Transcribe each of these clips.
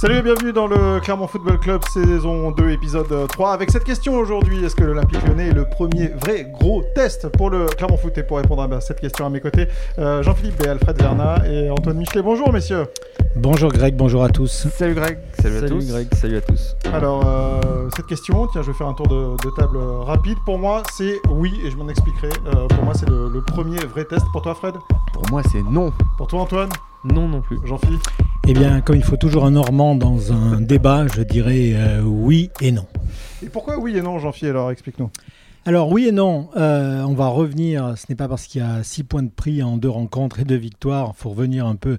Salut et bienvenue dans le Clermont Football Club saison 2 épisode 3 avec cette question aujourd'hui est-ce que l'Olympique Lyonnais est le premier vrai gros test pour le Clermont Foot? Et pour répondre à cette question à mes côtés euh, Jean-Philippe et Alfred Verna et Antoine Michelet. Bonjour messieurs. Bonjour Greg, bonjour à tous. Salut Greg. Salut, à tous. Greg, salut à tous. Alors euh, cette question, tiens je vais faire un tour de, table rapide. Pour moi c'est oui et je m'en expliquerai. Euh, pour moi c'est le, le premier vrai test. Pour toi Fred? Pour moi c'est non. Pour toi Antoine? Non non plus. Jean-Philippe? Eh bien, comme il faut toujours un Normand dans un débat, je dirais euh, oui et non. Et pourquoi oui et non, Jean-Philippe Alors, explique-nous. Alors oui et non, euh, on va revenir, ce n'est pas parce qu'il y a six points de prix en deux rencontres et deux victoires, il faut revenir un peu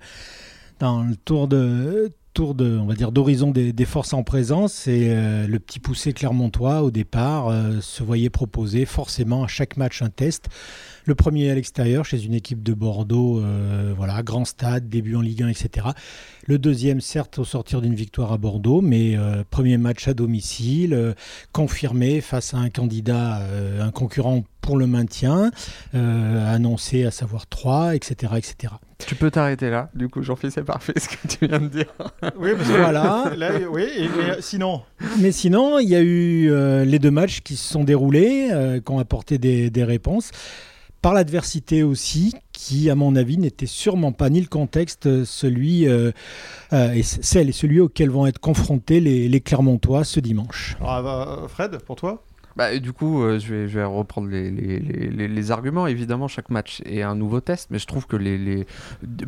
dans le tour de tour de, va dire, d'horizon des, forces en présence. Et euh, le petit poussé clermontois, au départ, se voyait proposer forcément à chaque match un test. Le premier à l'extérieur chez une équipe de Bordeaux, euh, voilà, grand stade, début en Ligue 1, etc. Le deuxième, certes, au sortir d'une victoire à Bordeaux, mais euh, premier match à domicile, euh, confirmé face à un candidat, un concurrent pour le maintien, annoncé à savoir 3, etc. etc. Tu peux t'arrêter là, du coup, Jean-Philippe, c'est parfait ce que tu viens de dire. oui, parce que voilà. oui, et, sinon Mais sinon, il y a eu les deux matchs qui se sont déroulés, qui ont apporté des, des réponses par l'adversité aussi, qui, à mon avis, n'était sûrement pas ni le contexte, euh, celui, euh, euh, et celle et celui auquel vont être confrontés les, Clermontois ce dimanche. Ah, bah, Fred, pour toi? Bah, du coup, je, vais, je vais reprendre les, arguments. Évidemment, chaque match est un nouveau test, mais je trouve que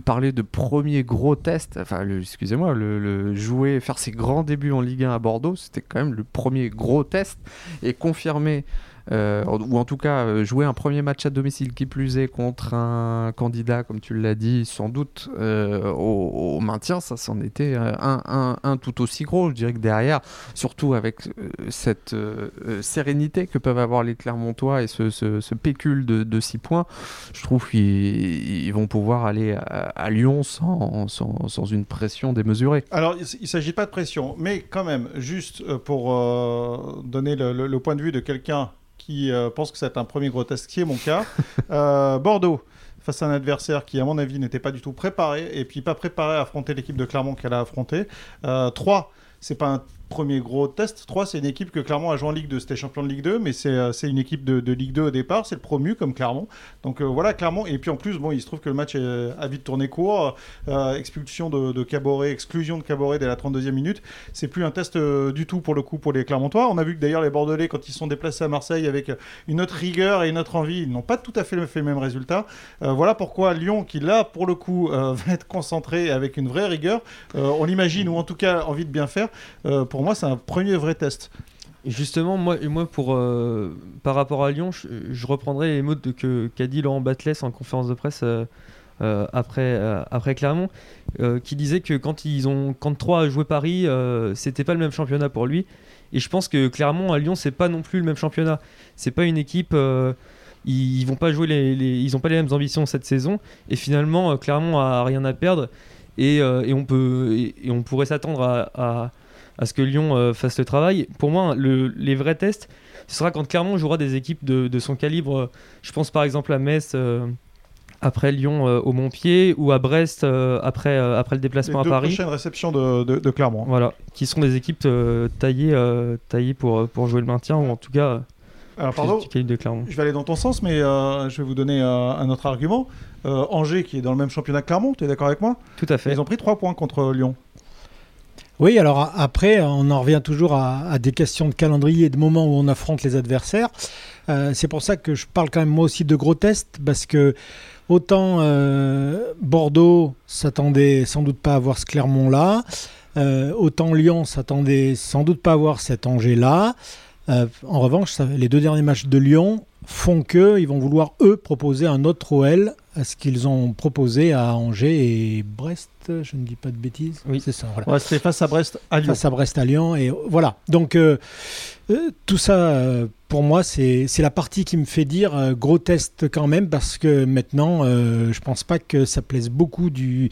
parler de premier gros test, enfin, excusez-moi, le, jouer, faire ses grands débuts en Ligue 1 à Bordeaux, c'était quand même le premier gros test et confirmer euh, ou en tout cas euh, jouer un premier match à domicile qui plus est contre un candidat, comme tu l'as dit, sans doute euh, au, maintien, ça c'en était un, tout aussi gros. Je dirais que derrière, surtout avec cette sérénité que peuvent avoir les Clermontois et ce, ce, pécule de, 6 points, je trouve qu'ils vont pouvoir aller à, Lyon sans, une pression démesurée. Alors, il ne s'agit pas de pression, mais quand même, juste pour donner le point de vue de quelqu'un qui euh, pense que c'est un premier grotesque, qui est mon cas. Euh, Bordeaux, face à un adversaire qui, à mon avis, n'était pas du tout préparé, et puis pas préparé à affronter l'équipe de Clermont qu'elle a affronté. Euh, 3, c'est pas un premier gros test. 3, c'est une équipe que Clermont a joué en Ligue 2. C'était champion de Ligue 2, mais c'est euh, une équipe de, Ligue 2 au départ. C'est le promu comme Clermont. Donc euh, voilà, Clermont. Et puis en plus, bon, il se trouve que le match a vite tourné court. Euh, expulsion de, de, Caboret, exclusion de Caboret dès la 32e minute. C'est plus un test du tout pour le coup pour les Clermontois. On a vu que d'ailleurs les Bordelais, quand ils sont déplacés à Marseille avec une autre rigueur et une autre envie, ils n'ont pas tout à fait fait le même résultat. voilà pourquoi Lyon, qui là, pour le coup, va être concentré avec une vraie rigueur, on l'imagine, ou en tout cas envie de bien faire, pour moi, c'est un premier vrai test. Justement, moi, pour, euh, par rapport à Lyon, je, reprendrai les mots qu'a dit Laurent Batles en conférence de presse euh, euh, après, après Clermont, qui disait que quand, ils ont, quand 3 a joué Paris, c'était pas le même championnat pour lui. Et je pense que Clermont à Lyon, c'est pas non plus le même championnat. C'est pas une équipe. ils, vont pas jouer les, ils ont pas les mêmes ambitions cette saison. Et finalement, Clermont a rien à perdre. Et, et on, peut, et, on pourrait s'attendre à ce que Lyon euh, fasse le travail. Pour moi, les vrais tests, ce sera quand Clermont jouera des équipes de, son calibre. Je pense par exemple à Metz euh, après Lyon euh, au Montpied ou à Brest après, après le déplacement à Paris. prochaine réception de, de, Clermont. Voilà, qui sont des équipes taillées, taillées pour, pour jouer le maintien ou en tout cas. Alors pardon, de Clermont. je vais aller dans ton sens, mais je vais vous donner un autre argument. Angers, qui est dans le même championnat que Clermont, tu es d'accord avec moi? Tout à fait. Ils ont pris 3 points contre Lyon. Oui, alors après, on en revient toujours à, des questions de calendrier et de moments où on affronte les adversaires. Euh, c'est pour ça que je parle quand même moi aussi de gros tests, parce que autant euh, Bordeaux s'attendait sans doute pas à voir ce Clermont-là, euh, autant Lyon s'attendait sans doute pas à voir cet Angers-là. en revanche, les deux derniers matchs de Lyon font qu'ils vont vouloir, eux, proposer un autre OL à ce qu'ils ont proposé à Angers et Brest, je ne dis pas de bêtises. Oui, c'est ça. Voilà. C'était face à Brest à Lyon. Face à Brest à Lyon. Et voilà. Donc, euh, Euh, tout ça, euh, pour moi, c'est c'est la partie qui me fait dire euh, gros test quand même, parce que maintenant, euh, je pense pas que ça plaise beaucoup du,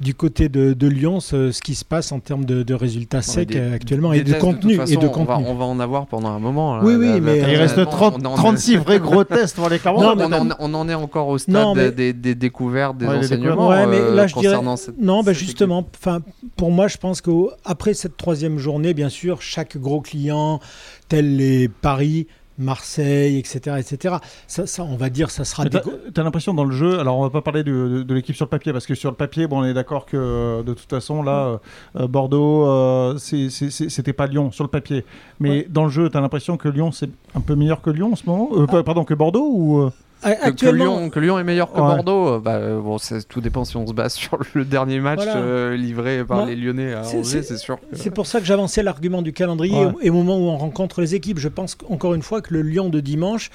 du côté de, de Lyon, ce, ce qui se passe en termes de, de résultats secs des- actuellement, Des et de contenu. et de façon, on va, contenu. on va en avoir pendant un moment. là. Oui, oui, Là, mais- Il reste personnellement, 30, on en- 36 vrais gros tests pour les. Non, on, en- on en est encore au stade Non, mais- des, des découvertes, des Ouais, enseignements Ouais, mais euh, là, je dirais- concernant cette. Non, ben cette justement, enfin, pour moi, je pense qu'après cette troisième journée, bien sûr, chaque gros client, tels les Paris, Marseille, etc., etc., ça, ça, on va dire, ça sera des... T'as t'as l'impression dans le jeu, alors on va pas parler de, de- de l'équipe sur le papier, parce que sur le papier, bon, on est d'accord que euh, de toute façon, là, euh, Bordeaux, euh, c'est- c'est- c'est- c'était pas Lyon sur le papier. Mais Ouais. dans le jeu, tu as l'impression que Lyon, c'est un peu meilleur que Lyon en ce moment Euh, pas- Pardon, que Bordeaux ou Que, Lyon, que Lyon est meilleur que Ouais. Bordeaux, euh, bah, euh, bon, ça- tout dépend si on se base sur le dernier match Voilà. euh, livré par les Lyonnais à c'est- Angers, c'est- sûr. que- c'est pour ça que j'avançais l'argument du calendrier Ouais. et au moment où on rencontre les équipes. Je pense encore une fois que le Lyon de dimanche,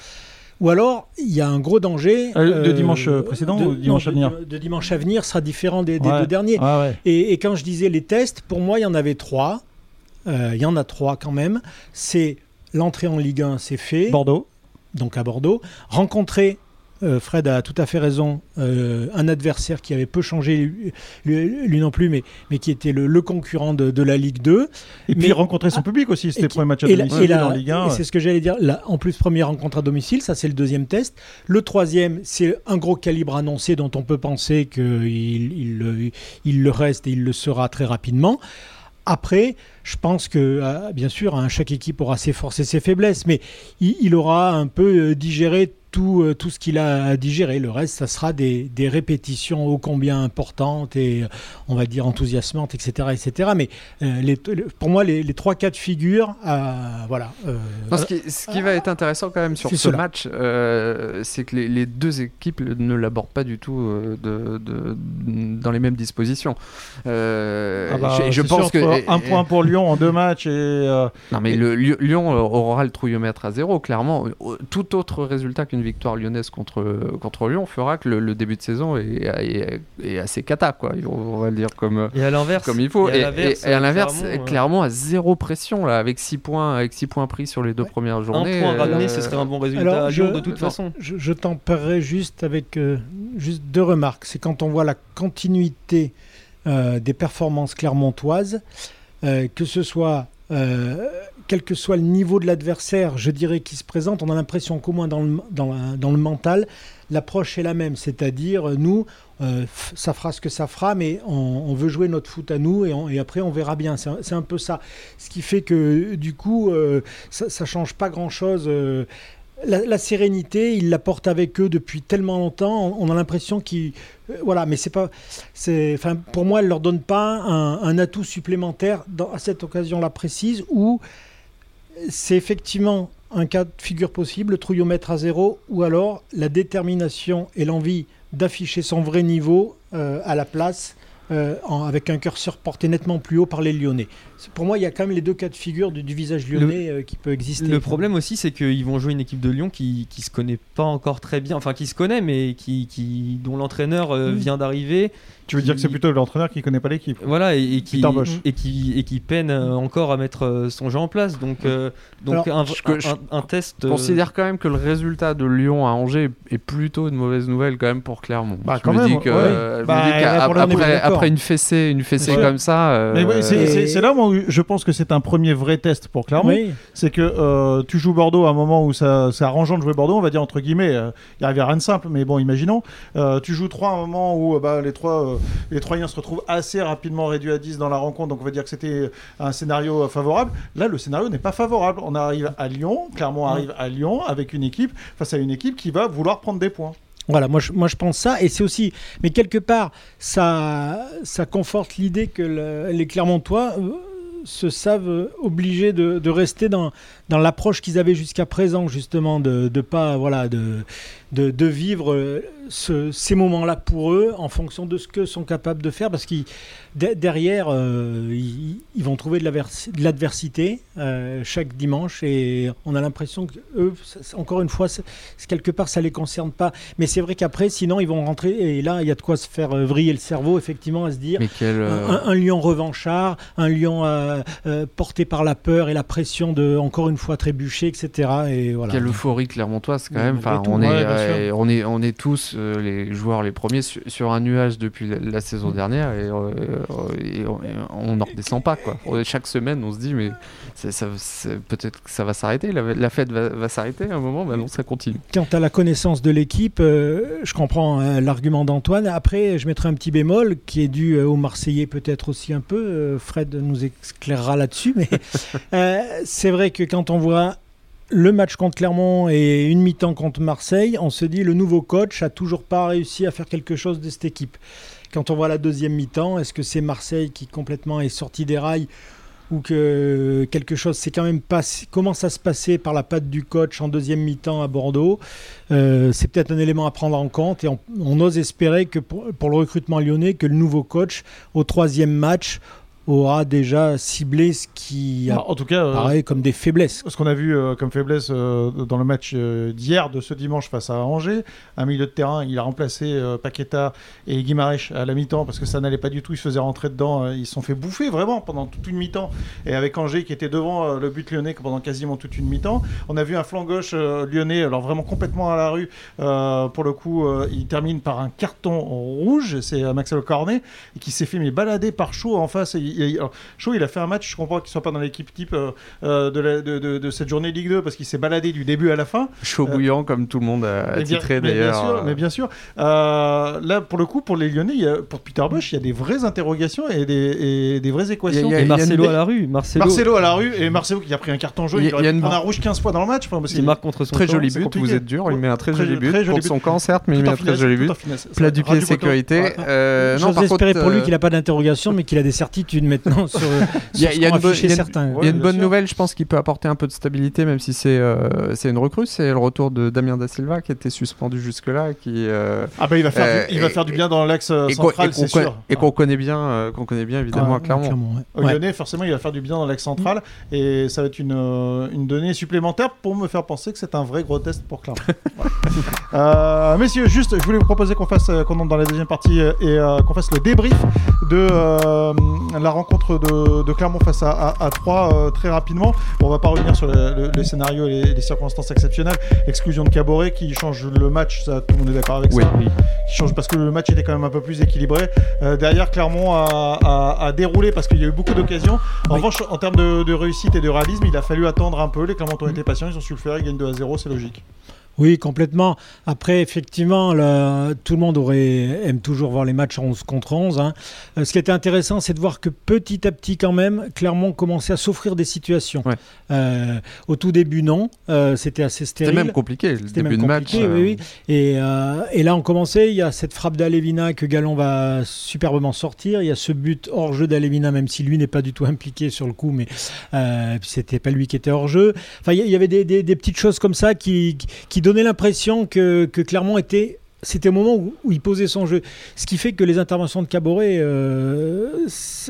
ou alors il y a un gros danger. Euh, de dimanche, euh, précédent ou dimanche non, à venir de, de dimanche à venir sera différent des, deux derniers. Ouais. Et, et quand je disais les tests, pour moi, il y en avait trois. Euh, il y en a trois quand même. C'est l'entrée en Ligue 1, c'est fait, Bordeaux. Donc à Bordeaux. Rencontrer, euh, Fred a tout à fait raison, euh, un adversaire qui avait peu changé, lui, non plus, mais, mais qui était le, le concurrent de, de la Ligue 2. Et puis rencontrer son public aussi, c'était le premier match à la- domicile la- en Ligue 1. et c'est ce que j'allais dire. Là, en plus, première rencontre à domicile, ça c'est le deuxième test. Le troisième, c'est un gros calibre annoncé dont on peut penser qu'il il, il le reste et il le sera très rapidement. Après, je pense que, euh, bien sûr, hein, chaque équipe aura ses forces et ses faiblesses, mais il, il aura un peu euh, digéré tout, euh, tout ce qu'il a à digérer. Le reste, ça sera des, des répétitions ô combien importantes et, on va dire, enthousiasmantes, etc. etc. Mais euh, les- pour moi, les, les trois cas de figure, euh, voilà. euh, Non, ce, qui, ce qui va être intéressant quand même sur ce cela. match, c'est que les, les deux équipes ne l'abordent pas du tout de, de- dans les mêmes dispositions. Ah bah, je, pense sûr, que un point pour Lyon en deux matchs et euh, non mais le Lyon euh, aura le trouillomètre à zéro clairement. Euh, Tout autre résultat qu'une victoire lyonnaise contre contre Lyon fera que le, le début de saison est, est- est assez cata quoi. On va le dire comme Et à l'inverse. comme il faut. et Et, à l'inverse, euh, clairement, à zéro pression là, avec 6 points, avec six points pris sur les deux premières Un journées. point euh, ramené, ce serait un bon résultat alors, à Lyon je- de toute non. façon. Je, je tempérerai juste avec euh, juste deux remarques. C'est quand on voit la continuité euh, des performances clermontoises, euh, que ce soit euh, quel que soit le niveau de l'adversaire, je dirais qui se présente, on a l'impression qu'au moins dans le, mental, l'approche est la même. C'est-à-dire, nous, euh, ça fera ce que ça fera, mais on, veut jouer notre foot à nous et, après on verra bien. C'est un, peu ça. Ce qui fait que du coup, ça, ça change pas grand-chose. La, sérénité, ils la portent avec eux depuis tellement longtemps. On, a l'impression qu'ils, euh, voilà, mais c'est pas, c'est, enfin, pour moi, elle leur donne pas un, atout supplémentaire à cette occasion-là précise où c'est effectivement un cas de figure possible, le trouillomètre à zéro, ou alors la détermination et l'envie d'afficher son vrai niveau euh, à la place. Euh, en- avec un curseur porté nettement plus haut par les Lyonnais. Pour moi, il y a quand même les deux cas de figure du, du visage lyonnais euh, qui peut exister. Le problème aussi, c'est qu'ils vont jouer une équipe de Lyon qui, qui se connaît pas encore très bien, enfin qui se connaît, mais qui, qui dont l'entraîneur euh, Mm. vient d'arriver. Tu veux dire que c'est plutôt l'entraîneur qui connaît pas l'équipe. Voilà, et, et qui, et, qui, et qui peine euh, encore à mettre euh, son jeu en place. Donc, euh, donc Alors, un, je- je- un- un test. Je considère quand même que le résultat de Lyon à Angers est plutôt une mauvaise nouvelle quand même pour Clermont. Bah, je quand me même, dis que, ouais. je me Bah, dis qu'après après une fessée, une fessée comme ça. euh, Mais oui, c'est- là où je pense que c'est un premier vrai test pour Clermont. Oui. C'est que euh, tu joues Bordeaux à un moment où ça- c'est arrangeant de jouer Bordeaux, on va dire entre guillemets. euh, Il n'y arrive à rien de simple, mais bon, imaginons. Euh, tu joues 3 à un moment où euh, bah, les, trois, euh, les Troyens se retrouvent assez rapidement réduits à 10 dans la rencontre, donc on va dire que c'était un scénario euh, favorable. Là, le scénario n'est pas favorable. On arrive à Lyon, Clermont arrive à Lyon avec une équipe, face à une équipe qui va vouloir prendre des points. Voilà, moi je, moi je pense ça, et c'est aussi, mais quelque part, ça, ça conforte l'idée que le- les Clermontois euh, se savent euh, obligés de, de rester dans, dans l'approche qu'ils avaient jusqu'à présent, justement, de, de pas, voilà, de, de, de vivre euh, ce- ces moments-là pour eux en fonction de ce que sont capables de faire parce de- derrière euh, ils, ils vont trouver de l'adversité euh, chaque dimanche et on a l'impression que eux encore une fois quelque part ça les concerne pas mais c'est vrai qu'après sinon ils vont rentrer et là il y a de quoi se faire vriller le cerveau effectivement à se dire quel. euh, un, un lion revanchard, un lion euh, euh, porté par la peur et la pression de encore une fois trébucher, etc. Et voilà. Quelle euphorie clermontoise quand même. malgré Enfin, tout. on, est, Ouais, bien sûr. euh, on, est, on est tous euh, les joueurs les premiers sur, sur un nuage depuis la, la saison Mm. dernière et, euh, et on- n'en redescend pas. Quoi. Chaque semaine, on se dit, mais peut-être que ça va s'arrêter, la, la fête va, va s'arrêter à un moment, mais non, ça continue. Quant à la connaissance de l'équipe, euh, je comprends euh, l'argument d'Antoine. Après, je mettrai un petit bémol qui est dû euh, aux Marseillais peut-être aussi un peu. Euh, Fred nous éclairera là-dessus. Mais euh, c'est vrai que quand on voit le match contre Clermont et une mi-temps contre Marseille, on se dit le nouveau coach a toujours pas réussi à faire quelque chose de cette équipe. Quand on voit la deuxième mi-temps, est-ce que c'est Marseille qui complètement est sorti des rails ou que quelque chose s'est quand même passé, commence à se passer par la patte du coach en deuxième mi-temps à Bordeaux? Euh, c'est peut-être un élément à prendre en compte et on, ose espérer que pour le recrutement lyonnais, que le nouveau coach au troisième match aura déjà ciblé ce qui Bah, en tout cas, euh, apparaît comme des faiblesses. Ce qu'on a vu euh, comme faiblesse euh, dans le match euh, d'hier, de ce dimanche face à Angers, un milieu de terrain, il a remplacé euh, Paqueta et Guimarães à la mi-temps parce que ça n'allait pas du tout, ils se faisaient rentrer dedans, euh, ils se sont fait bouffer vraiment pendant toute une mi-temps. Et avec Angers qui était devant euh, le but lyonnais pendant quasiment toute une mi-temps, on a vu un flanc gauche euh, lyonnais, alors vraiment complètement à la rue. Euh, pour le coup, euh, il termine par un carton rouge, c'est euh, Maxwell Cornet, et qui s'est fait mais balader par Chaud en face. Et, il- alors, il a fait un match, je comprends qu'il soit pas dans l'équipe type euh, euh, de, la- de- de- de cette journée Ligue 2 parce qu'il s'est baladé du début à la fin. Chaud bouillant, comme tout le monde a bien- titré mais bien d'ailleurs. sûr, euh, mais bien sûr. Euh, là, pour le coup, pour les Lyonnais, il y a- pour Peter Bosch, il y a des vraies interrogations et des, et des vraies équations. Il y a- Et il y a Marcelo une- à la rue. Marcelo, Marcelo à la rue et Marcelo qui a pris un carton jaune, Il y a- il, aurait a une- prendre un rouge 15 fois dans le match. Enfin, parce il qu'il- marque contre son Très camp. joli but, compliqué. vous êtes dur, il met un très, Très- joli but très joli contre but. son camp certes, mais il met un très joli but. Plat du pied, sécurité. Euh, J'ose espérer pour lui euh, qu'il n'a pas d'interrogation, mais qu'il a des certitudes maintenant sur, Il y a- sur ce il y a qu'ont il y a une- certains. Il y a Ouais, une bien bonne sûr. nouvelle, je pense qu'il peut apporter un peu de stabilité, même si c'est euh, c'est une recrue. C'est le retour de Damien Da Silva qui était suspendu jusque-là, qui euh, Ah bah il va faire, Euh, du, il va et- faire du bien dans l'axe euh, et qu'on central, et c'est qu'on connaît, sûr. et qu'on connaît bien, euh, qu'on connaît bien évidemment à Clermont. ouais. Au Ouais. Lyonnais, forcément, il va faire du bien dans l'axe central et ça va être une, euh, une donnée supplémentaire pour me faire penser que c'est un vrai gros test pour Clermont. Euh, messieurs, juste, je voulais vous proposer qu'on fasse, euh, qu'on entre dans la deuxième partie euh, et euh, qu'on fasse le débrief de euh, la rencontre de, de Clermont face à, à, à Troyes euh, très rapidement. Bon, on va pas revenir sur le, le- les scénarios et les, les circonstances exceptionnelles. L'exclusion de Caboret qui change le match, ça, tout le monde est d'accord avec Oui. ça qui change parce que le match était quand même un peu plus équilibré. Euh, derrière, Clermont a, a- a déroulé parce qu'il y a eu beaucoup d'occasions. En Oui. revanche, en termes de, de réussite et de réalisme, il a fallu attendre un peu. Les Clermont ont été patients, ils ont su le faire, ils gagnent 2 à 0, c'est logique. Oui, complètement. Après, effectivement, tout le monde aurait, aime toujours voir les matchs en 11 contre 11. hein. Euh, ce qui était intéressant, c'est de voir que petit à petit, quand même, Clermont commençait à s'offrir des situations. Ouais. Euh, au tout début, non. Euh, C'était assez C'était stérile. même compliqué le C'était début même de match. euh, oui, oui. Et, et là, on commençait. Il y a cette frappe d'Alevina que Gallon va superbement sortir. Il y a ce but hors jeu d'Alevina, même si lui n'est pas du tout impliqué sur le coup, mais c'était pas lui qui était hors jeu. Enfin, il y- il y avait des, des- des petites choses comme ça qui, qui- donnaient l'impression que, que Clermont était. C'était au moment où, où il posait son jeu. Ce qui fait que les interventions de Caboret, euh,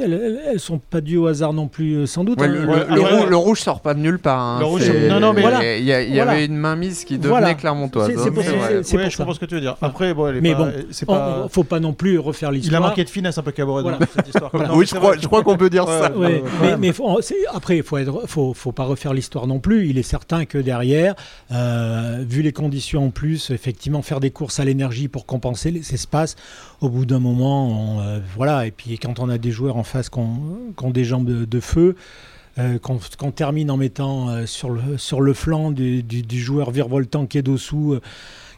elles, elles- sont pas dues au hasard non plus, euh, sans doute. Ouais, hein. le, Ouais, rouge, le rouge sort pas de nulle part. hein. Le rouge, C'est- non, non, mais- Voilà. il y, a- il y Voilà. avait une mainmise qui devenait Voilà. clermontoise. C'est- c'est hein, pour c'est pour je comprends ce que tu veux dire. Après, bon, elle est Mais pas- bon, c'est pas. on- faut pas non plus refaire Il a l'histoire. manqué de finesse un peu Caboret Voilà. dans cette histoire. Non, oui, je crois, vrai. je crois qu'on peut dire ça. ouais. Ouais, quand mais, après, il faut, faut, faut pas refaire l'histoire non plus. Il est certain que derrière, euh, vu les conditions en plus, effectivement, faire des courses à l'énergie pour compenser les espaces, au bout d'un moment, on, euh, voilà. Et puis quand on a des joueurs en face qui ont, des jambes de, de feu, euh, qu'on termine en mettant euh, sur, le, sur le flanc du, joueur virevoltant qui est dessous. euh,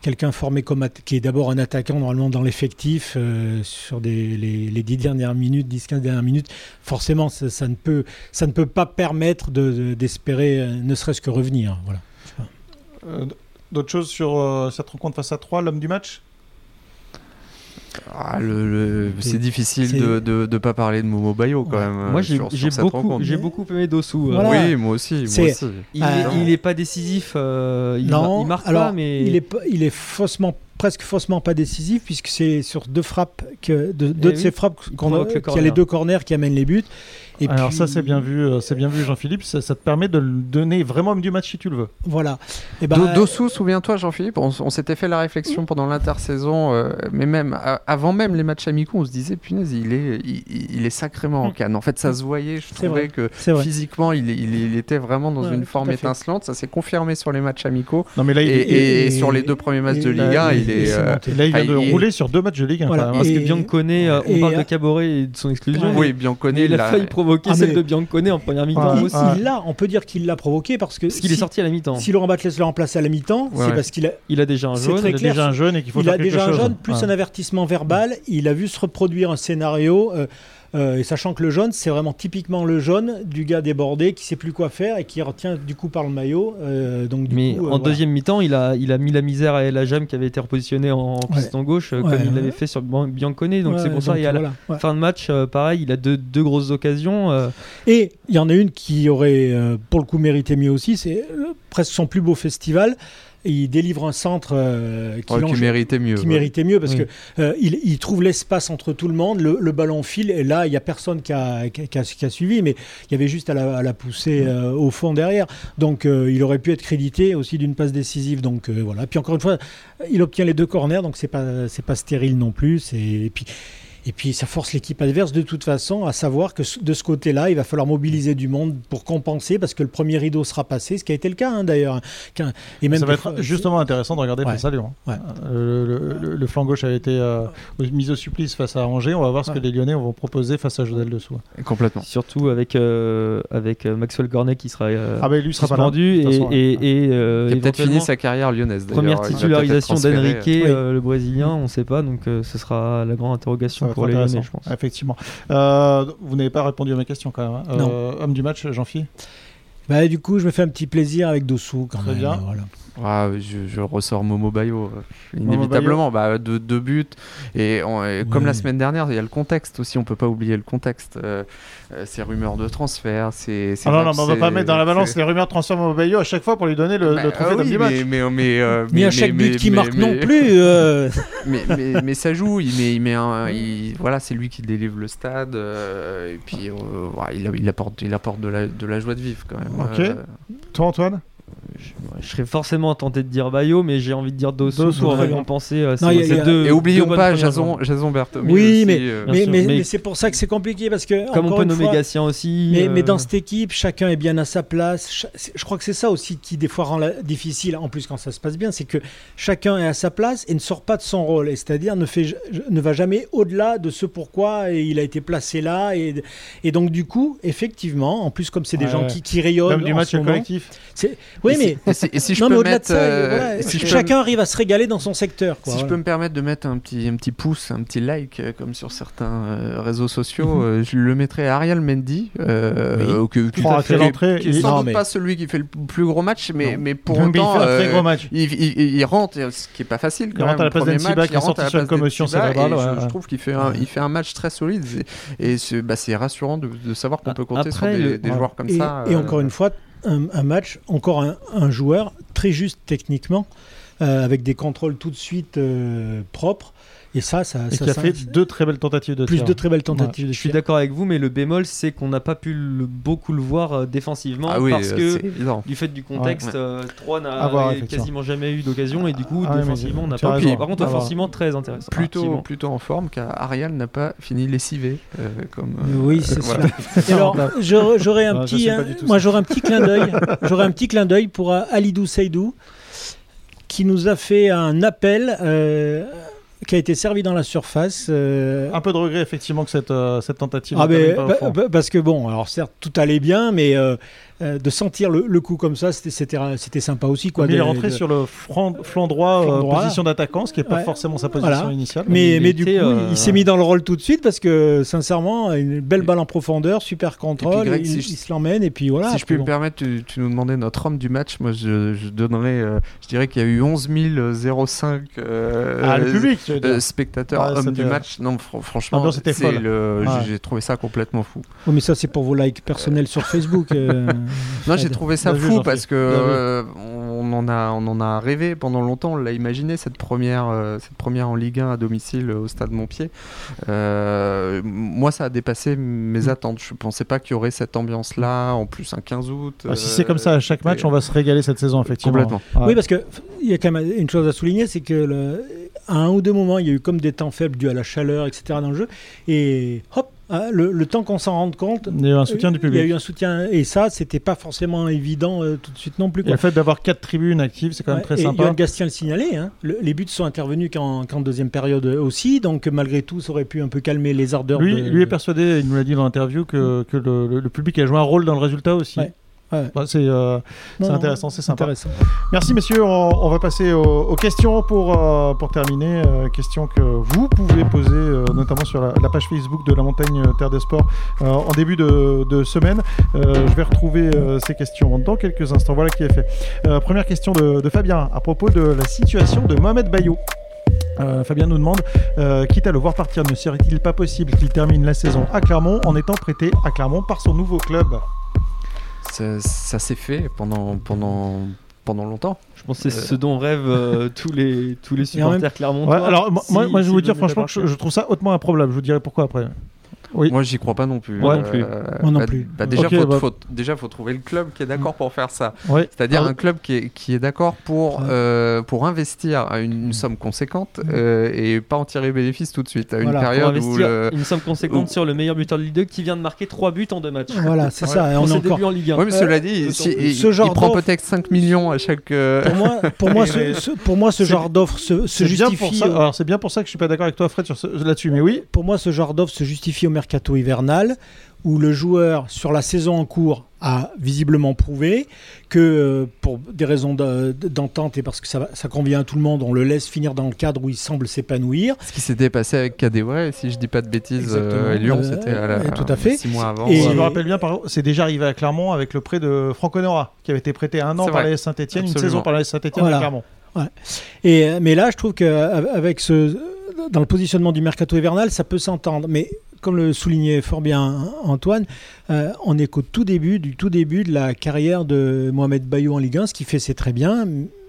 Quelqu'un formé comme qui est d'abord un attaquant normalement dans l'effectif sur les, les 10 dernières minutes, 10-15 dernières minutes, forcément ça, ne peut, ça ne peut pas permettre de- de- d'espérer euh, ne serait-ce que revenir. D'autres choses sur euh, cette rencontre face à 3, l'homme du match? Ah, le- le- c'est difficile de, de, de pas parler de Momo Bayo quand Ouais. même. Moi, euh, j'ai sur- sur j'ai beaucoup, j'ai beaucoup aimé Dossou. euh, Voilà. Oui, moi aussi. Moi. Il, Ah, est, non. il est pas décisif, euh, il, non, il marque alors, pas, mais il est, pas- il est faussement, presque faussement pas décisif puisque c'est sur deux frappes, que, de, deux de oui, ces frappes qu'on a, provoque le qu'il y a les deux corners qui amènent les buts. Et Alors puis, ça c'est bien vu, euh, c'est bien vu Jean-Philippe, ça, ça te permet de le donner vraiment homme du match si tu le veux. Voilà. Et ben, Do- Dossou, souviens-toi Jean-Philippe, on, s'était fait la réflexion pendant l'intersaison, euh, mais même a- avant même les matchs amicaux, on se disait punaise, il est, il, il est sacrément en canne. En fait, ça se voyait, je trouvais vrai. que physiquement, il, était vraiment dans Ouais, une forme étincelante. Ça s'est confirmé sur les matchs amicaux Non mais là il, et, est- et et- sur les deux premiers matchs de Liga, et- il et est. euh, là il vient de il- rouler sur deux matchs de Ligue 1 Voilà. quand même. parce Et- que Biancone, euh, on parle de Caboret et de son exclusion. Oui, Biancone, Mais il a l'a- failli provoquer Ah, celle mais- de Biancone en première mi-temps Ouais, aussi. ouais. Il l'a, on peut dire qu'il l'a provoqué parce que Parce qu'il est sorti à la mi-temps. Si Laurent Batles le remplace à la mi-temps, Ouais. c'est parce qu'il a, Il a déjà un C'est jaune. très Il a clair. déjà un jeune et qu'il faut il faire a déjà un jaune, plus Ouais. un avertissement verbal. Il a vu se reproduire un scénario. euh, euh, et sachant que le jaune, c'est vraiment typiquement le jaune du gars débordé qui sait plus quoi faire et qui retient du coup par le maillot. euh, donc du Mais coup, euh, en voilà. deuxième mi-temps, il a, il a mis la misère à El Ajam qui avait été repositionné en Ouais. piston gauche, Ouais, comme il l'avait fait sur Bian- Biancone. Donc c'est pour ça, et à la voilà, ouais. fin de match, pareil, il a deux, deux grosses occasions. Et il y en a une qui aurait pour le coup mérité mieux aussi, c'est presque son plus beau festival. Et il délivre un centre euh, qui, Oh, qui méritait mieux. qui ouais. méritait mieux parce Oui. que euh, il, il trouve l'espace entre tout le monde, le, le ballon file et là il y a personne qui a, qui, a- qui a- qui a suivi, mais il y avait juste à la, à la pousser euh, au fond derrière. Donc il aurait pu être crédité aussi d'une passe décisive. Donc voilà. Puis encore une fois, il obtient les deux corners, donc c'est pas c'est pas stérile non plus. Et puis et puis ça force l'équipe adverse de toute façon à savoir que de ce côté-là, il va falloir mobiliser du monde pour compenser parce que le premier rideau sera passé, ce qui a été le cas hein, d'ailleurs. Qu'un- Et même ça va être justement intéressant de regarder Ouais. face à Lyon. Ouais. Euh, le, flanc gauche a été euh, mis au supplice face à Angers. On va voir ce que les Lyonnais vont proposer face à Jodel dessous. Complètement. surtout avec, euh, avec euh, Maxwell Cornet qui sera euh, Ah bah lui sera pas là. suspendu et, et, ouais. euh, peut-être fini sa carrière lyonnaise. d'ailleurs. Première titularisation d'Enrique, Oui. le Brésilien, on ne sait pas, donc euh, ce sera la grande interrogation pour les intéressant. Lyonnais, je pense. Effectivement. Euh, vous n'avez pas répondu à ma question quand même. hein. Non. Euh, homme du match, Jean-Philippe Bah, du coup, je me fais un petit plaisir avec Dossou quand Très même. bien. Voilà. Ah, je, je ressors Momo Bayo, euh, inévitablement. Bah, deux, deux buts. Et, on- et comme Ouais. la semaine dernière, il y a le contexte aussi. On peut pas oublier le contexte. Euh, euh, ces rumeurs de transfert. C'est. Ah non, non, on va pas mettre dans la balance les rumeurs de transfert Mobayo à chaque fois pour lui donner le, Bah, le trophée ah oui, match. mais, mais, mais, euh, Mais, à chaque but qui marque non plus. euh, mais, mais, mais ça joue, il met, il met un, il- voilà, c'est lui qui délivre le stade, euh, et puis euh, il, il apporte, il apporte de la, de la joie de vivre quand même. Ok. Euh, Toi, Antoine? Je, je serais forcément tenté de dire Bayo, mais j'ai envie de dire Dossou, pour récompenser euh, Non, ces- il y a- ces il y a- deux- et oublions deux pas Jason. Jason. Oui, aussi, mais- euh, mais sûr, mais, mais- mais c'est pour ça que c'est compliqué parce que Comme on peut nommer fois, Gatien aussi. Mais, euh, mais dans cette équipe, chacun est bien à sa place. Cha- Je crois que c'est ça aussi qui des fois rend la- difficile, en plus quand ça se passe bien, c'est que chacun est à sa place et ne sort pas de son rôle, et c'est-à-dire ne, fait, ne va jamais au-delà de ce pourquoi il a été placé là. Et, et donc du coup, effectivement, en plus comme c'est des Ouais, gens ouais. qui, qui rayonnent L'homme du en match ce est moment, collectif. c'est- oui, et mais si- et si, et si je non, peux au-delà de mettre, ça, euh, voilà, si peux chacun arrive à se régaler dans son secteur. Quoi, Si je peux me permettre de mettre un petit, un petit pouce, un petit like, euh, comme sur certains euh, réseaux sociaux, Mhm. euh, je le mettrai à Ariel Mendy, euh, Oui. que, qui, à qui- est il- sans non, doute mais- pas celui qui fait le plus gros match, mais, Non. mais pour il autant, fait un très gros match. il, il- il rentre, ce qui est pas facile quand Il rentre à la place match, qui est sorti à la sur commotion je, trouve qu'il fait, un, Ouais. il fait un match très solide et, c'est bah, c'est rassurant de, savoir qu'on peut compter sur des, joueurs comme ça. et encore une fois, un, match, encore un, un joueur très juste techniquement, euh, avec des contrôles tout de suite euh, propres. Et ça, ça, Et ça- qui a ça- fait deux très belles tentatives de plus tir. de très belles tentatives de Je suis d'accord avec vous, mais le bémol, c'est qu'on n'a pas pu le- beaucoup le voir euh, défensivement Ah oui, parce euh, que du fait du contexte, Ouais. euh, Troyes n'a quasiment jamais eu d'occasion et du coup, Ah défensivement, on n'a pas pu. Par contre, offensivement, très intéressant. Plutôt, plutôt en forme car Ariel n'a pas fini lessivé euh, comme euh, Oui, c'est voilà. sûr. Et alors, j'aurais un petit, hein, moi ça. j'aurais un petit clin d'œil, j'aurais un petit clin d'œil pour Alidou Seydou, qui nous a fait un appel, euh, qui a été servi dans la surface. euh, Un peu de regret effectivement que cette, euh, cette tentative. Ah ben, pas bah, fond. bah, parce que bon, alors certes tout allait bien, mais euh, euh, de sentir le, le coup comme ça, c'était c'était c'était sympa aussi quoi. Mais il est rentré de- sur le flanc, flanc droit, Flanc euh, droit. position d'attaquant, ce qui n'est pas Ouais. forcément sa position Voilà. initiale. Mais, il mais du coup, euh, il s'est mis dans le rôle tout de suite parce que sincèrement, une belle balle en profondeur, super contrôle, Greg, il, si je- il se l'emmène et puis voilà. si je puis bon. me permettre, tu, tu nous demandais notre homme du match. Moi, je, je donnerais, je dirais qu'il y a eu 11 005. euh, Ah, le public, tu tu veux dire. euh, spectateur, Ouais, homme du c'était- match. Non, fr- franchement, L'ambiance était c'est folle. le- Ouais. j'ai trouvé ça complètement fou. Oui, mais ça, c'est pour vos likes personnels sur Facebook. Non, j'ai trouvé ça fou parce que euh, on en a on en a rêvé pendant longtemps, on l'a imaginé cette première euh, cette première en Ligue 1 à domicile euh, au stade Montpied. Euh, moi ça a dépassé mes Mm. attentes. Je pensais pas qu'il y aurait cette ambiance là en plus un 15 août. Ah, si c'est comme ça à chaque match, on va se régaler cette saison, effectivement. Complètement. Ouais. Oui, parce que il y a quand même une chose à souligner, c'est que le- à un ou deux moments, il y a eu comme des temps faibles dus à la chaleur, etc. dans le jeu, et hop, hein, le, le temps qu'on s'en rende compte, Il y a eu un soutien du il y a public. eu un soutien, et ça, c'était pas forcément évident euh, tout de suite non plus. Et le fait d'avoir quatre tribunes actives, c'est quand même Ouais, très et sympa. Johan Gastien le signalait, hein, le- les buts sont intervenus qu'en deuxième période aussi, donc malgré tout, ça aurait pu un peu calmer les ardeurs. Lui, de- lui est persuadé, il nous l'a dit dans l'interview, que, que le, le- le public a joué un rôle dans le résultat aussi. Ouais. Ouais. Ouais, c'est euh, intéressant, c'est sympa. intéressant. Merci messieurs, on, on va passer aux, aux questions pour, euh, pour terminer. Euh, questions que vous pouvez poser, notamment sur la, la page Facebook de la montagne Terre des Sports en début de, de semaine. Je vais retrouver ces questions dans quelques instants. Voilà qui est fait. Première question de, de Fabien à propos de la situation de Mohamed Bayou. Euh, Fabien nous demande, euh, quitte à le voir partir, ne serait-il pas possible qu'il termine la saison à Clermont en étant prêté à Clermont par son nouveau club? Ça, ça s'est fait pendant pendant pendant longtemps. Je pense que c'est Euh. ce dont rêvent euh, tous les tous les même- supporters clermontois. Ouais, alors moi, Si- moi, moi, je vais vous dire franchement que je, je trouve ça hautement improbable. Je vous dirai pourquoi après. Oui. Moi, j'y crois pas non plus. Moi non plus. Moi non bah, plus. bah, déjà, Ok, faut, bah- faut- déjà, faut trouver le club qui est d'accord pour faire ça. Ouais. C'est-à-dire Ah, un club qui est, qui est d'accord pour, Ouais. euh, pour investir à une, une somme conséquente euh, et pas en tirer bénéfice tout de suite. À une Voilà, pour Pour période où le... une somme conséquente où- sur le meilleur buteur de Ligue 2 qui vient de marquer 3 buts en 2 matchs. Voilà, c'est ça. Et on est ses encore. en Ligue 1. Ouais, mais Euh, cela dit, si- ce il, genre il prend peut-être 5 millions à chaque. euh, Pour moi, pour moi, ce, pour moi, genre d'offre se, justifie. Alors c'est bien pour ça que je suis pas d'accord avec toi, Fred, là-dessus. Mais oui, Pour moi, ce genre d'offre se justifie au mercato hivernal, où le joueur, sur la saison en cours, a visiblement prouvé que, euh, pour des raisons de- d'entente et parce que ça, convient à tout le monde, on le laisse finir dans le cadre où il semble s'épanouir. Ce qui s'était passé avec Kadewere, si je dis pas de bêtises, euh, et Lyon, Euh, c'était à la- euh, tout à fait. 6 mois avant. Et- si je me rappelle bien, c'est déjà arrivé à Clermont avec le prêt de Franck Honora, qui avait été prêté un an par la Saint-Etienne, une saison par la Saint-Etienne Voilà. à Clermont. Et, mais là, je trouve qu'avec ce, dans le positionnement du mercato hivernal, ça peut s'entendre. Mais comme le soulignait fort bien Antoine, euh, on est qu'au tout début, du tout début de la carrière de Mohamed Bayou en Ligue 1. Ce qu'il fait, c'est très bien.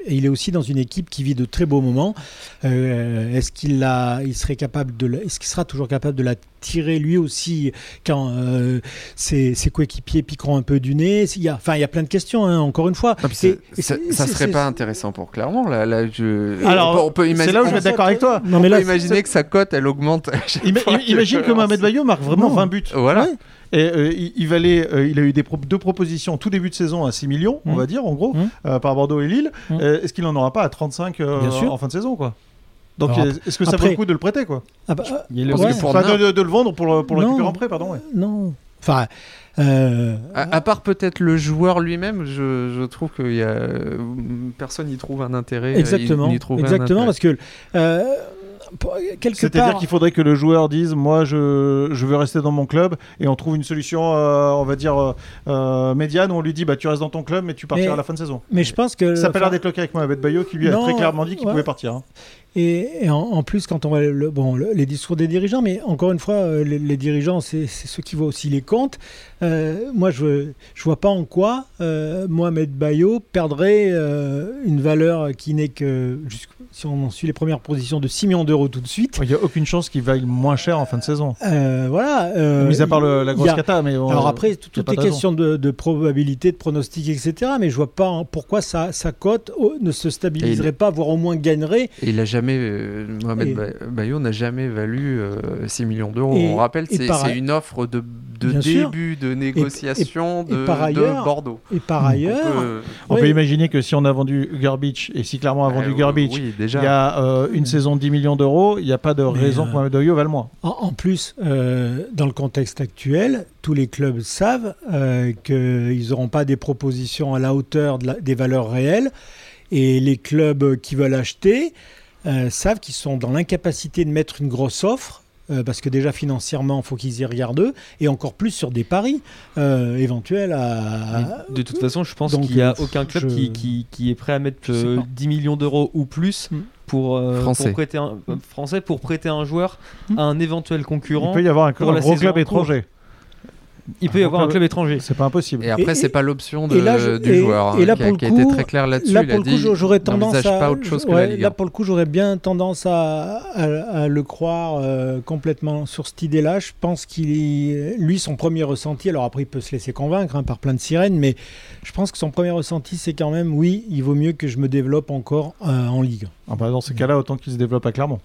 Et il est aussi dans une équipe qui vit de très beaux moments. Euh, est-ce qu'il a, il serait capable de, est-ce qu'il sera toujours capable de la tirer lui aussi quand euh, ses, ses coéquipiers piqueront un peu du nez? Il y a, enfin, il y a plein de questions. hein, encore une fois. Ah, Et- et ça, c'est- ça serait c'est- pas intéressant pour Clermont. Là, là, je... Alors, on peut, on peut C'est imaginer, là où je vais être d'accord avec toi. Non, mais on là, peut imaginer que sa cote, elle augmente. Ima- fois imagine que Mohamed Bayou marque vraiment Non. 20 buts. Voilà. Ouais. Et euh, il, il valait, euh, il a eu des pro- deux propositions tout début de saison à 6 millions, on Mm. va dire, en gros, Mm. euh, par Bordeaux et Lille. Mm. Euh, Est-ce qu'il n'en aura pas à 35 euh, Bien sûr. en fin de saison, quoi? Donc, est-ce que ça vaut après- le coup de le prêter, quoi? Ah bah, Il y Parce Ouais. que pour Enfin, de, de- de le vendre pour le, pour le Non. récupérer en prêt, pardon. ouais. Non. Enfin, euh, À, à part peut-être le joueur lui-même, je, je trouve que y a, personne n'y trouve un intérêt. exactement. y- n'y trouve un Exactement, intérêt. parce que euh, quelque C'est-à-dire qu'il faudrait que le joueur dise Moi, je, je veux rester dans mon club, et on trouve une solution, euh, on va dire, euh, euh, médiane, où on lui dit bah, Tu restes dans ton club, mais tu partiras Mais- à la fin de saison. Mais je pense que. Ça n'a pas l'air d'être le cas avec Mohamed Bayo, qui lui a très clairement dit qu'il ouais. pouvait partir. hein. Et, et en, en plus, quand on voit le, bon, le- les discours des dirigeants, mais encore une fois, euh, les, les dirigeants, c'est ceux qui voient aussi les comptes. Euh, moi, je ne vois pas en quoi euh, Mohamed Bayo perdrait euh, une valeur qui n'est que, si on en suit les premières positions, de 6 millions d'euros tout de suite. Il n'y a aucune chance qu'il vaille moins cher en fin de saison. Euh, voilà. euh, Mis à part le- la grosse a- cata, mais bon, Alors après, toutes les questions de, de probabilité, de pronostic, etc. Mais je vois pas pourquoi sa, sa cote oh, ne se stabiliserait pas, voire au moins gagnerait. Et il a jamais, euh, Mohamed Et- Bayo n'a jamais valu euh, 6 millions d'euros. On rappelle, c'est par- une offre de, de Bien sûr. début de négociation et de, par de ailleurs, Bordeaux. Et par On ailleurs, peut- On peut imaginer que si on a vendu Garbage et si clairement a vendu Euh, Garbage, oui, il y a euh, une saison de 10 millions d'euros, il n'y a pas de Mais, raison euh, que Mohamed Bayo vale moins. En, en plus, euh, dans le contexte actuel, tous les clubs savent euh, qu'ils n'auront pas des propositions à la hauteur de la- des valeurs réelles. Et les clubs qui veulent acheter euh, savent qu'ils sont dans l'incapacité de mettre une grosse offre. euh, parce que déjà financièrement, il faut qu'ils y regardent eux, et encore plus sur des paris euh, éventuels à... De toute façon, je pense qu'il n'y a aucun club je- qui, qui- qui est prêt à mettre Je sais euh, pas. 10 millions d'euros ou plus Mm. pour, euh, Français. pour prêter un euh, français pour prêter un joueur Hmm. à un éventuel Il concurrent. peut y avoir un, pour un gros club étranger. Il peut y avoir un club- club étranger. C'est pas impossible. Et après, Et- c'est pas l'option et là, du et- joueur et hein, là, qui, a, pour qui a été coup- très clair là-dessus. Là, il pour a le coup, dit j'aurais tendance pas autre chose que la Ligue là, 1. pour le coup, j'aurais bien tendance à, le croire euh, complètement sur cette idée-là. Je pense qu'il, est- lui, son premier ressenti. Alors après, il peut se laisser convaincre hein, par plein de sirènes, mais je pense que son premier ressenti, c'est quand même, oui, il vaut mieux que je me développe encore euh, en Ligue. Ah bah, dans ces cas-là, autant qu'il se développe à Clermont.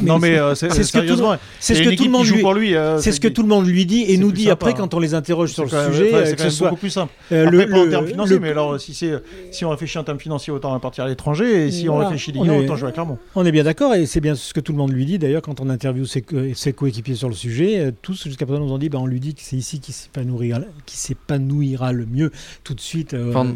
Mais non, mais c'est- euh, c'est ce que tout le sérieusement, C'est ce que tout le monde qui joue lui. pour lui. euh, C'est ce que tout le monde lui dit et nous dit après hein. quand on les interroge sur le même- sujet, euh, c'est soit beaucoup plus simple. euh, Après, le- pas en le- termes financiers, le- mais alors si, c'est, si on réfléchit en termes financiers, autant partir à l'étranger, et si on réfléchit on Ligue 1, est- autant jouer à Clermont. On est bien d'accord et c'est bien ce que tout le monde lui dit d'ailleurs quand on interviewe ses, co- ses coéquipiers sur le sujet. tous jusqu'à présent nous ont dit bah, on lui dit que c'est ici qu'il s'épanouira, le mieux tout de suite. Enfin.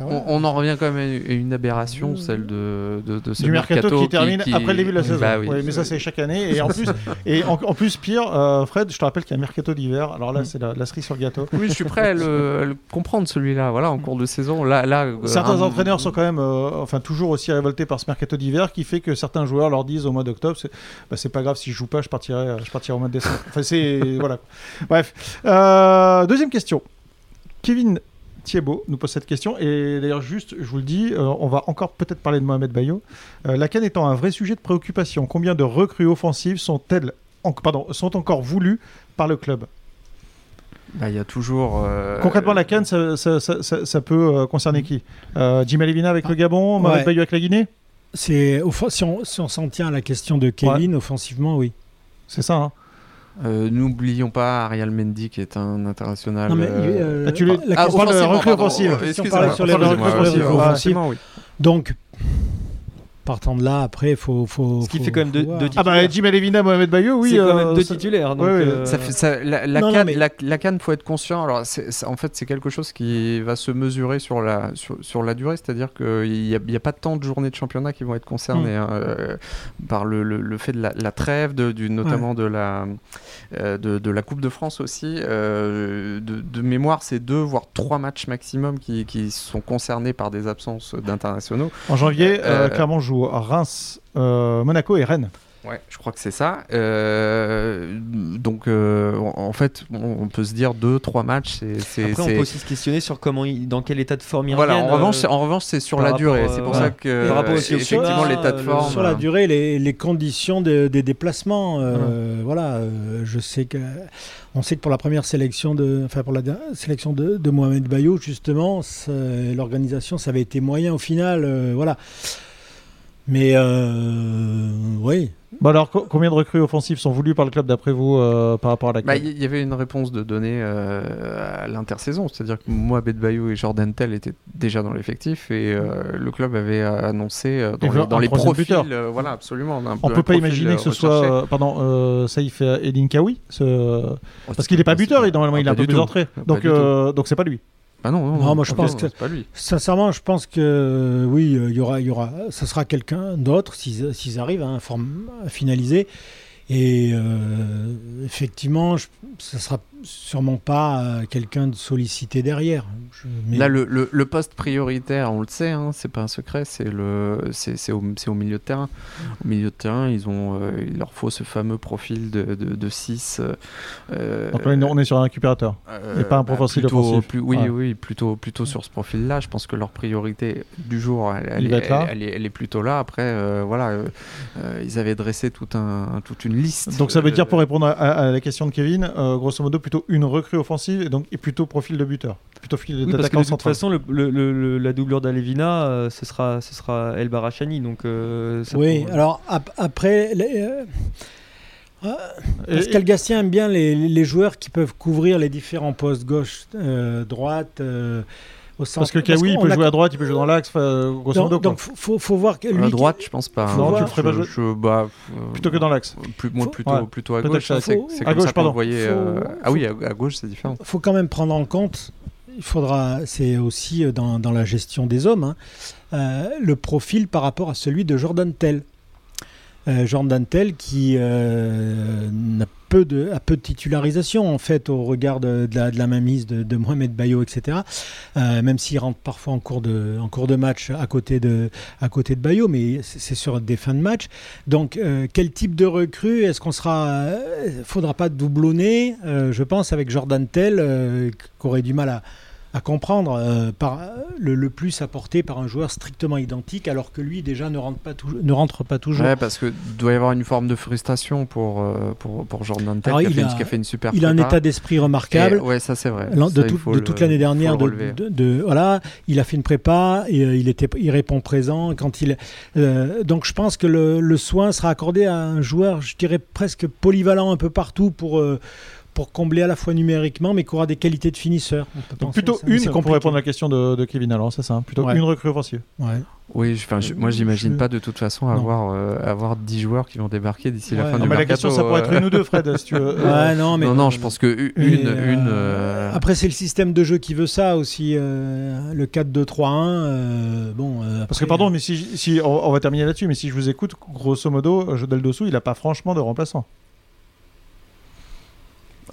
On, on en revient quand même à une aberration, celle de, de, ce du mercato, qui termine qui- après le début de la saison. Oui. Mais ça, c'est chaque année. Et en plus, et en, en plus pire, euh, Fred, je te rappelle qu'il y a un mercato d'hiver. Alors là, c'est la, la cerise sur le gâteau. Oui, je suis prêt à le, à le comprendre celui-là. Voilà, en cours de saison, là, là. euh, Certains un- entraîneurs sont quand même, euh, enfin, toujours aussi révoltés par ce mercato d'hiver, qui fait que certains joueurs leur disent au mois d'octobre, c'est bah, c'est pas grave si je joue pas, je partirai, je partirai au mois de décembre. Enfin, c'est voilà. Bref, Euh, deuxième question. Kevin Thiebaud nous pose cette question et d'ailleurs juste, je vous le dis, euh, on va encore peut-être parler de Mohamed Bayo. Euh, la CAN étant un vrai sujet de préoccupation, combien de recrues offensives sont-elles, en- pardon, sont encore voulues par le club? Bah, il y a toujours. euh, Concrètement, la CAN, ça, ça- ça- ça- ça peut euh, concerner qui? Euh, Jim Alevina avec le Gabon, Mohamed Ouais. Bayo avec la Guinée? Si on si on s'en tient à la question de Kevin offensivement, oui. C'est ça, hein euh, N'oublions pas Ariel Mendy qui est un international. Non, mais, euh, euh, Ah, tu les- la Ah, question- pardon. offensives. Euh, Si on excusez-moi, sur les recrues offensives, oui. donc partant de là, après, il faut, faut. Ce qui faut- fait quand même deux- deux Ah bah Jim Alevina, Mohamed Bayo, oui. c'est quand euh, même deux ça- titulaires. Donc, ouais, ouais. euh, Ça fait, ça- la, la Non, non, canne, mais- la, la canne, faut être conscient. Alors, en fait, c'est quelque chose qui va se mesurer sur la, sur, sur la durée, c'est-à-dire qu'il n'y a, y a pas tant de journées de championnat qui vont être concernées hein, euh, par le, le- le fait de la, la trêve, de, du, notamment de, la, euh, de, de la Coupe de France aussi. Euh, de, de mémoire, c'est deux, voire trois matchs maximum qui, qui sont concernés par des absences d'internationaux. En janvier, euh, Euh, Clermont joue à Reims, euh, Monaco et Rennes. Ouais, je crois que c'est ça. Euh, donc, euh, en fait, on, peut se dire deux, trois matchs. C'est, c'est, Après, on peut aussi se questionner sur comment, ils- dans quel état de forme ils Voilà, en revanche, euh, c'est- en revanche, c'est sur la durée. C'est pour ça que, Par rapport aussi au effectivement, l'état de forme. sur la durée, les, les conditions de- des déplacements. euh, Voilà, euh, je sais que on sait que pour la première sélection de, enfin pour la sélection de, de Mohamed Bayo, justement, l'organisation, ça avait été moyen au final. euh, voilà. Mais euh, oui, Bon alors, co- combien de recrues offensives sont voulues par le club d'après vous euh, par rapport à la bah, Il y, y avait une réponse de donner euh, à l'intersaison, c'est-à-dire que Mohamed Bayou et Jordan Tell étaient déjà dans l'effectif et euh, le club avait annoncé euh, dans les, dans les profils, euh, voilà, absolument. un- On un peut pas imaginer que ce recherché. soit, euh, pardon, euh, Saïf Edin Kawi, ce... Oh, parce qu'il n'est pas buteur, et normalement ah, il a un peu plus. Pas Donc euh, donc c'est pas lui. Ah non, non, Non, moi, je pense que- pas lui. sincèrement, je pense que euh, oui, euh, il y aura, il y aura, ça sera quelqu'un d'autre s'ils s'ils arrivent à, form- à finaliser. Et euh, effectivement, je, ça sera sûrement pas euh, quelqu'un de sollicité derrière. Je- mais- Là, le, le- le poste prioritaire, on le sait, hein, c'est pas un secret, c'est le, c'est, c'est au, c'est au milieu de terrain. Au milieu de terrain, ils ont, euh, il leur faut ce fameux profil de, de, 6. Donc là, on est sur un récupérateur. et pas un profil plutôt, offensif. plus- oui, Ouais. oui, plutôt, plutôt sur ce profil-là. Je pense que leur priorité du jour, elle, elle elle, elle est, elle est plutôt là. Après, euh, voilà, euh, euh, ils avaient dressé tout un, toute une liste. Donc ça veut dire, Euh, pour répondre à, à la question de Kevin, euh, grosso modo plutôt une recrue offensive et donc et plutôt profil de buteur, plutôt profil Oui, parce que de toute central. façon, le, le- le- le- la doublure d'Alevina, euh, ce, sera, ce sera El Barachani. Donc, euh, ça oui, prend- alors ap- après, les, euh, Et- Pascal Gastien aime bien les, les joueurs qui peuvent couvrir les différents postes gauche, euh, droite, euh, au centre. parce que Kawi, il peut a- jouer à droite, il peut jouer dans l'axe, grosso modo. Donc, faut, faut- voir que lui. à droite, je pense pas. Non, hein. tu le ferais pas jouer- je- bah, euh, Plutôt que dans l'axe. Plus, moi, plutôt, ouais. plutôt à gauche. C'est faut- c'est à comme gauche, ça qu'on pardon. voyait. Faut- euh, Ah oui, à, à gauche, c'est différent. faut quand même prendre en compte, il faudra, c'est aussi euh, dans, dans la gestion des hommes, hein, euh, le profil par rapport à celui de Jordan Tell. Euh, Jordan Tell qui euh, a peu de titularisation en fait au regard de, la, de mainmise de, Mohamed Bayo, etc. Euh, même s'il rentre parfois en cours de, match à côté de, à Bayo, mais c'est sur des fins de match. Donc euh, quel type de recrue Est-ce qu'on sera, faudra pas doublonner Je pense avec Jordan Tell qui aurait du mal à à comprendre euh, par le, le plus apporté par un joueur strictement identique alors que lui déjà ne rentre pas, toujours ne rentre pas toujours. Ouais, parce que doit y avoir une forme de frustration pour, euh, pour, pour Jordan Tell qui, a il fait une, a- qui a fait une super il a un état d'esprit remarquable. Et ouais, ça c'est vrai. Ça, de, il tout- faut de le- toute l'année dernière, de, voilà, il a fait une prépa et euh, il était, il répond présent quand il. euh, donc je pense que le, le soin sera accordé à un joueur, je dirais presque polyvalent un peu partout pour. euh, pour combler à la fois numériquement, mais qui aura des qualités de finisseur. Donc plutôt ça, une pour répondre à la question de, de Kevin. Alors c'est ça, hein, plutôt Ouais. une recrue offensive. Ouais. Oui, je- je- moi j'imagine je- pas de toute façon avoir, euh, avoir 10 joueurs qui vont débarquer d'ici la fin Non, du mais la mercato, question, ça pourrait être euh, une ou deux, Fred, si tu veux. Ouais, non, mais non, non, je pense que une, euh, une euh, Après, c'est le système de jeu qui veut ça aussi. euh, le 4-2-3-1. euh, bon, euh, Parce que pardon, mais si, si on, on va terminer là-dessus, mais si je vous écoute, grosso modo, Jodel Dossou, il n'a pas franchement de remplaçant.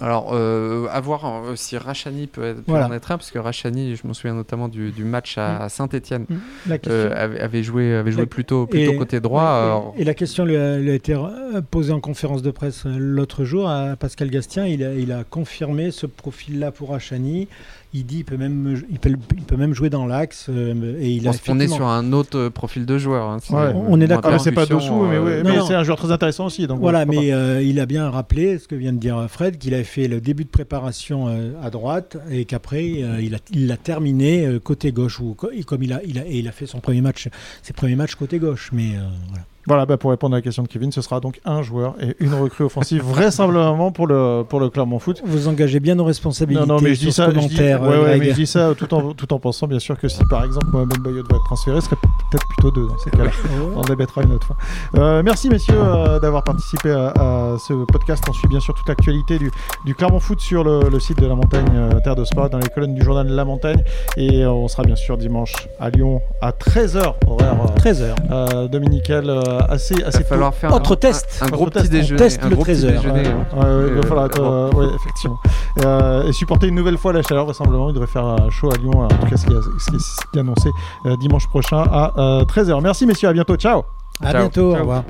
Alors, euh, à voir euh, si Rachani peut, être, Voilà. en être un, parce que Rachani, je me souviens notamment du, du match à Saint-Etienne, La question. avait, avait joué, avait joué La- plutôt, plutôt Et- côté droit. Ouais, et- alors- et, la question lui a, lui a été euh, posée en conférence de presse euh, l'autre jour à Pascal Gastien. Il a, il a confirmé ce profil-là pour Achani. Il dit il peut même, il peut, il peut même jouer dans l'axe. euh, et il a on, on est sur un autre euh, profil de joueur. hein, Ouais. On est d'accord. Mais c'est pas Dossou, mais, euh, ouais, mais c'est un joueur très intéressant aussi. Donc Voilà, mais euh, il a bien rappelé ce que vient de dire Fred, qu'il avait fait le début de préparation euh, à droite et qu'après euh, il a il l'a terminé euh, côté gauche ou comme il a il a et il a fait son premier match ses premiers matchs côté gauche. Mais euh, voilà. Voilà, bah, pour répondre à la question de Kevin, ce sera donc un joueur et une recrue offensive, vraisemblablement pour le, pour le Clermont Foot. Vous engagez bien nos responsabilités Non, non, mais je dis ça, je dis, ouais, euh, ouais, mais je dis ça tout en, tout en pensant bien sûr que si par exemple Mohamed Bayo devrait être transféré, ce serait peut-être plutôt deux dans ces cas-là. On débattra une autre fois. Euh, merci messieurs euh, d'avoir participé à, à ce podcast. On suit bien sûr toute l'actualité du, du Clermont Foot sur le, le site de la montagne euh, Terre de Sport, dans les colonnes du journal La Montagne. Et on sera bien sûr dimanche à Lyon à 13h, horaire euh, 13h. euh, dominical euh, assez, Il assez va falloir faire Autre un, test. un, un gros petit test. On déjeuner. teste un le gros petit 13 heures. il va Euh, falloir être, euh, ouais, effectivement. Euh, et supporter une nouvelle fois la chaleur, vraisemblablement, il devrait faire euh, chaud à Lyon, en tout cas ce qui est, annoncé euh, dimanche prochain à 13h. Merci messieurs, à bientôt, ciao À Ciao. bientôt. Au Ciao. revoir.